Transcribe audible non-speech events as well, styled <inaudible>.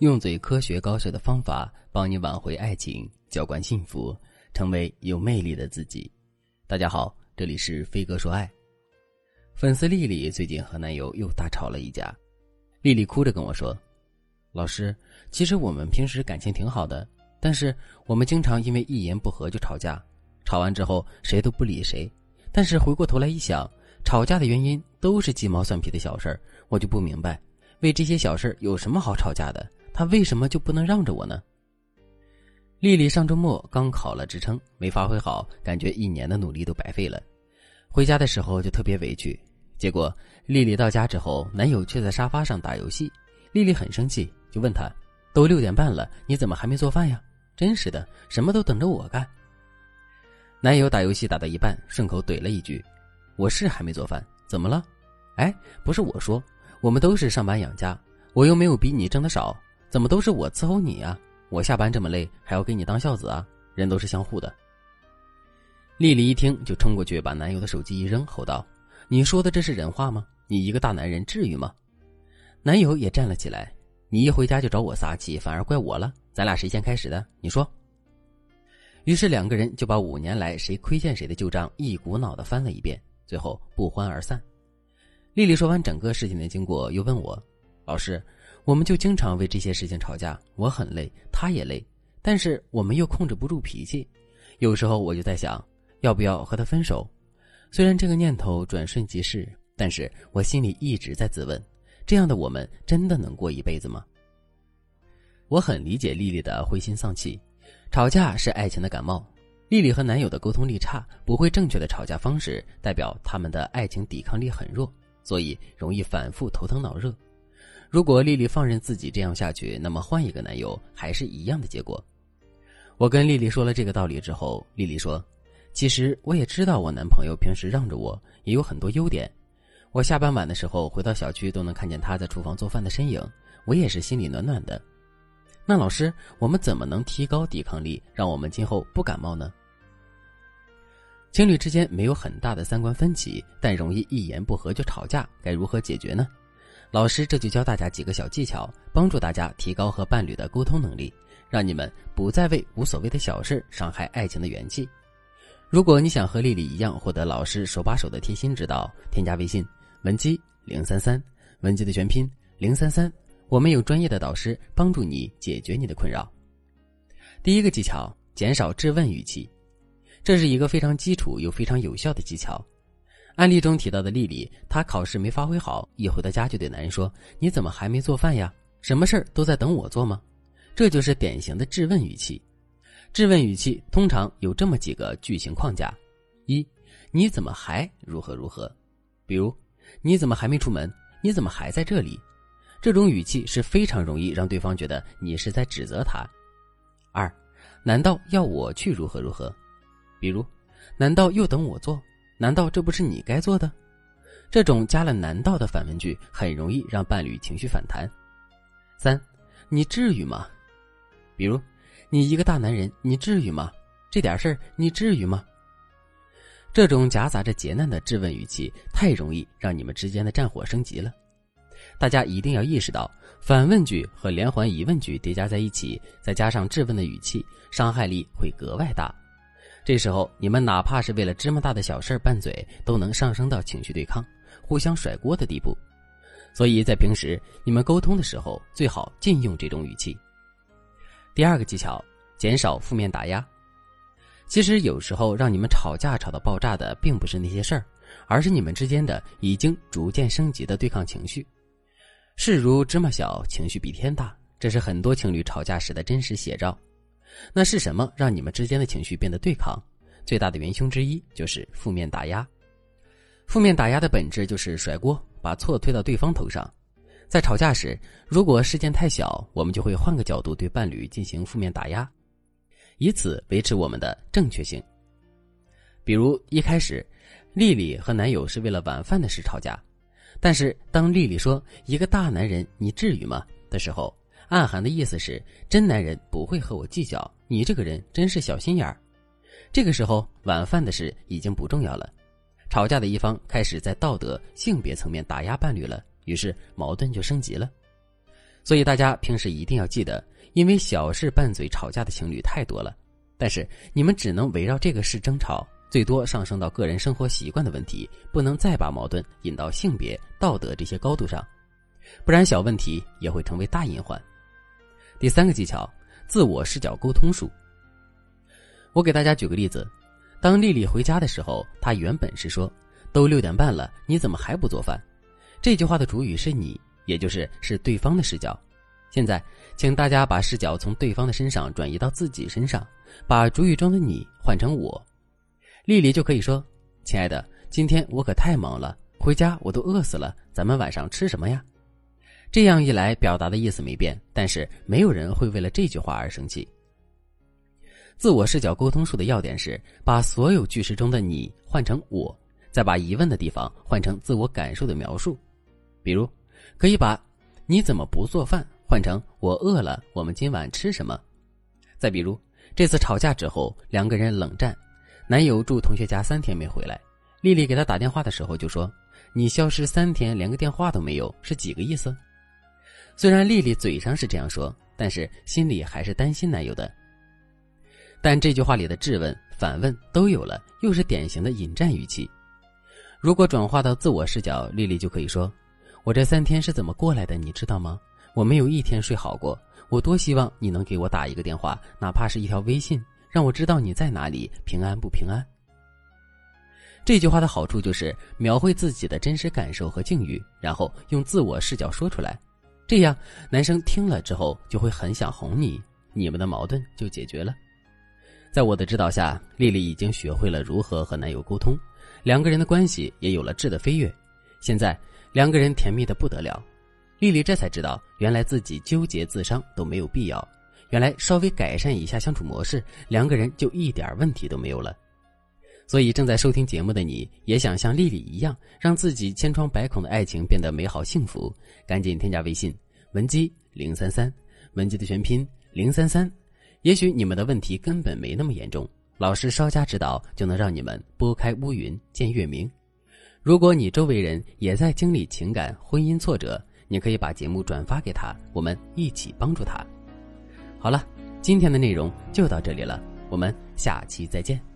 用最科学高效的方法帮你挽回爱情，浇灌幸福，成为有魅力的自己。大家好，这里是飞哥说爱。粉丝丽丽最近和男友又大吵了一架，丽丽哭着跟我说：“老师，其实我们平时感情挺好的，但是我们经常因为一言不合就吵架，吵完之后谁都不理谁。但是回过头来一想，吵架的原因都是鸡毛蒜皮的小事儿，我就不明白。”为这些小事有什么好吵架的？他为什么就不能让着我呢？丽丽上周末刚考了职称，没发挥好，感觉一年的努力都白费了。回家的时候就特别委屈。结果丽丽到家之后，男友却在沙发上打游戏。丽丽很生气，就问他：“都六点半了，你怎么还没做饭呀？真是的，什么都等着我干。”男友打游戏打到一半，顺口怼了一句：“我是还没做饭，怎么了？哎，不是我说。”我们都是上班养家，我又没有比你挣的少，怎么都是我伺候你啊？我下班这么累，还要给你当孝子啊？人都是相互的。丽丽一听就冲过去，把男友的手机一扔，吼道：“你说的这是人话吗？你一个大男人至于吗？”男友也站了起来：“你一回家就找我撒气，反而怪我了？咱俩谁先开始的？你说。”于是两个人就把五年来谁亏欠谁的旧账一股脑的翻了一遍，最后不欢而散。丽丽说完整个事情的经过，又问我：“老师，我们就经常为这些事情吵架，我很累，他也累，但是我们又控制不住脾气。有时候我就在想，要不要和他分手？虽然这个念头转瞬即逝，但是我心里一直在自问：这样的我们真的能过一辈子吗？”我很理解丽丽的灰心丧气，吵架是爱情的感冒。丽丽和男友的沟通力差，不会正确的吵架方式，代表他们的爱情抵抗力很弱。所以容易反复头疼脑热。如果丽丽放任自己这样下去，那么换一个男友还是一样的结果。我跟丽丽说了这个道理之后，丽丽说：“其实我也知道我男朋友平时让着我，也有很多优点。我下班晚的时候回到小区都能看见他在厨房做饭的身影，我也是心里暖暖的。那老师，我们怎么能提高抵抗力，让我们今后不感冒呢？” <laughs> 情侣之间没有很大的三观分歧，但容易一言不合就吵架，该如何解决呢？老师这就教大家几个小技巧，帮助大家提高和伴侣的沟通能力，让你们不再为无所谓的小事伤害爱情的元气。如果你想和丽丽一样获得老师手把手的贴心指导，添加微信文姬零三三，文姬的全拼零三三，我们有专业的导师帮助你解决你的困扰。第一个技巧：减少质问语气。这是一个非常基础又非常有效的技巧。案例中提到的丽丽，她考试没发挥好，一回到家就对男人说：“你怎么还没做饭呀？什么事儿都在等我做吗？”这就是典型的质问语气。质问语气通常有这么几个句型框架：一，你怎么还如何如何？比如，你怎么还没出门？你怎么还在这里？这种语气是非常容易让对方觉得你是在指责他。二，难道要我去如何如何？比如，难道又等我做？难道这不是你该做的？这种加了“难道”的反问句，很容易让伴侣情绪反弹。三，你至于吗？比如，你一个大男人，你至于吗？这点事儿，你至于吗？这种夹杂着劫难的质问语气，太容易让你们之间的战火升级了。大家一定要意识到，反问句和连环疑问句叠加在一起，再加上质问的语气，伤害力会格外大。这时候，你们哪怕是为了芝麻大的小事拌嘴，都能上升到情绪对抗、互相甩锅的地步。所以在平时你们沟通的时候，最好禁用这种语气。第二个技巧，减少负面打压。其实有时候让你们吵架吵到爆炸的，并不是那些事儿，而是你们之间的已经逐渐升级的对抗情绪。事如芝麻小，情绪比天大，这是很多情侣吵架时的真实写照。那是什么让你们之间的情绪变得对抗？最大的元凶之一就是负面打压。负面打压的本质就是甩锅，把错推到对方头上。在吵架时，如果事件太小，我们就会换个角度对伴侣进行负面打压，以此维持我们的正确性。比如一开始，丽丽和男友是为了晚饭的事吵架，但是当丽丽说“一个大男人，你至于吗”的时候。暗含的意思是，真男人不会和我计较。你这个人真是小心眼儿。这个时候，晚饭的事已经不重要了。吵架的一方开始在道德、性别层面打压伴侣了，于是矛盾就升级了。所以大家平时一定要记得，因为小事拌嘴吵架的情侣太多了。但是你们只能围绕这个事争吵，最多上升到个人生活习惯的问题，不能再把矛盾引到性别、道德这些高度上，不然小问题也会成为大隐患。第三个技巧，自我视角沟通术。我给大家举个例子，当丽丽回家的时候，她原本是说：“都六点半了，你怎么还不做饭？”这句话的主语是你，也就是是对方的视角。现在，请大家把视角从对方的身上转移到自己身上，把主语中的你换成我，丽丽就可以说：“亲爱的，今天我可太忙了，回家我都饿死了，咱们晚上吃什么呀？”这样一来，表达的意思没变，但是没有人会为了这句话而生气。自我视角沟通术的要点是把所有句式中的你换成我，再把疑问的地方换成自我感受的描述，比如，可以把“你怎么不做饭”。换成我饿了，我们今晚吃什么？再比如，这次吵架之后，两个人冷战，男友住同学家三天没回来，丽丽给他打电话的时候就说：“你消失三天，连个电话都没有，是几个意思？”虽然丽丽嘴上是这样说，但是心里还是担心男友的。但这句话里的质问、反问都有了，又是典型的引战语气。如果转化到自我视角，丽丽就可以说：“我这三天是怎么过来的，你知道吗？”我没有一天睡好过，我多希望你能给我打一个电话，哪怕是一条微信，让我知道你在哪里，平安不平安。这句话的好处就是描绘自己的真实感受和境遇，然后用自我视角说出来，这样男生听了之后就会很想哄你，你们的矛盾就解决了。在我的指导下，丽丽已经学会了如何和男友沟通，两个人的关系也有了质的飞跃，现在两个人甜蜜的不得了。丽丽这才知道，原来自己纠结自伤都没有必要。原来稍微改善一下相处模式，两个人就一点问题都没有了。所以正在收听节目的你，也想像丽丽一样，让自己千疮百孔的爱情变得美好幸福，赶紧添加微信文姬零三三，文姬的全拼零三三。也许你们的问题根本没那么严重，老师稍加指导，就能让你们拨开乌云见月明。如果你周围人也在经历情感、婚姻挫折，你可以把节目转发给他，我们一起帮助他。好了，今天的内容就到这里了，我们下期再见。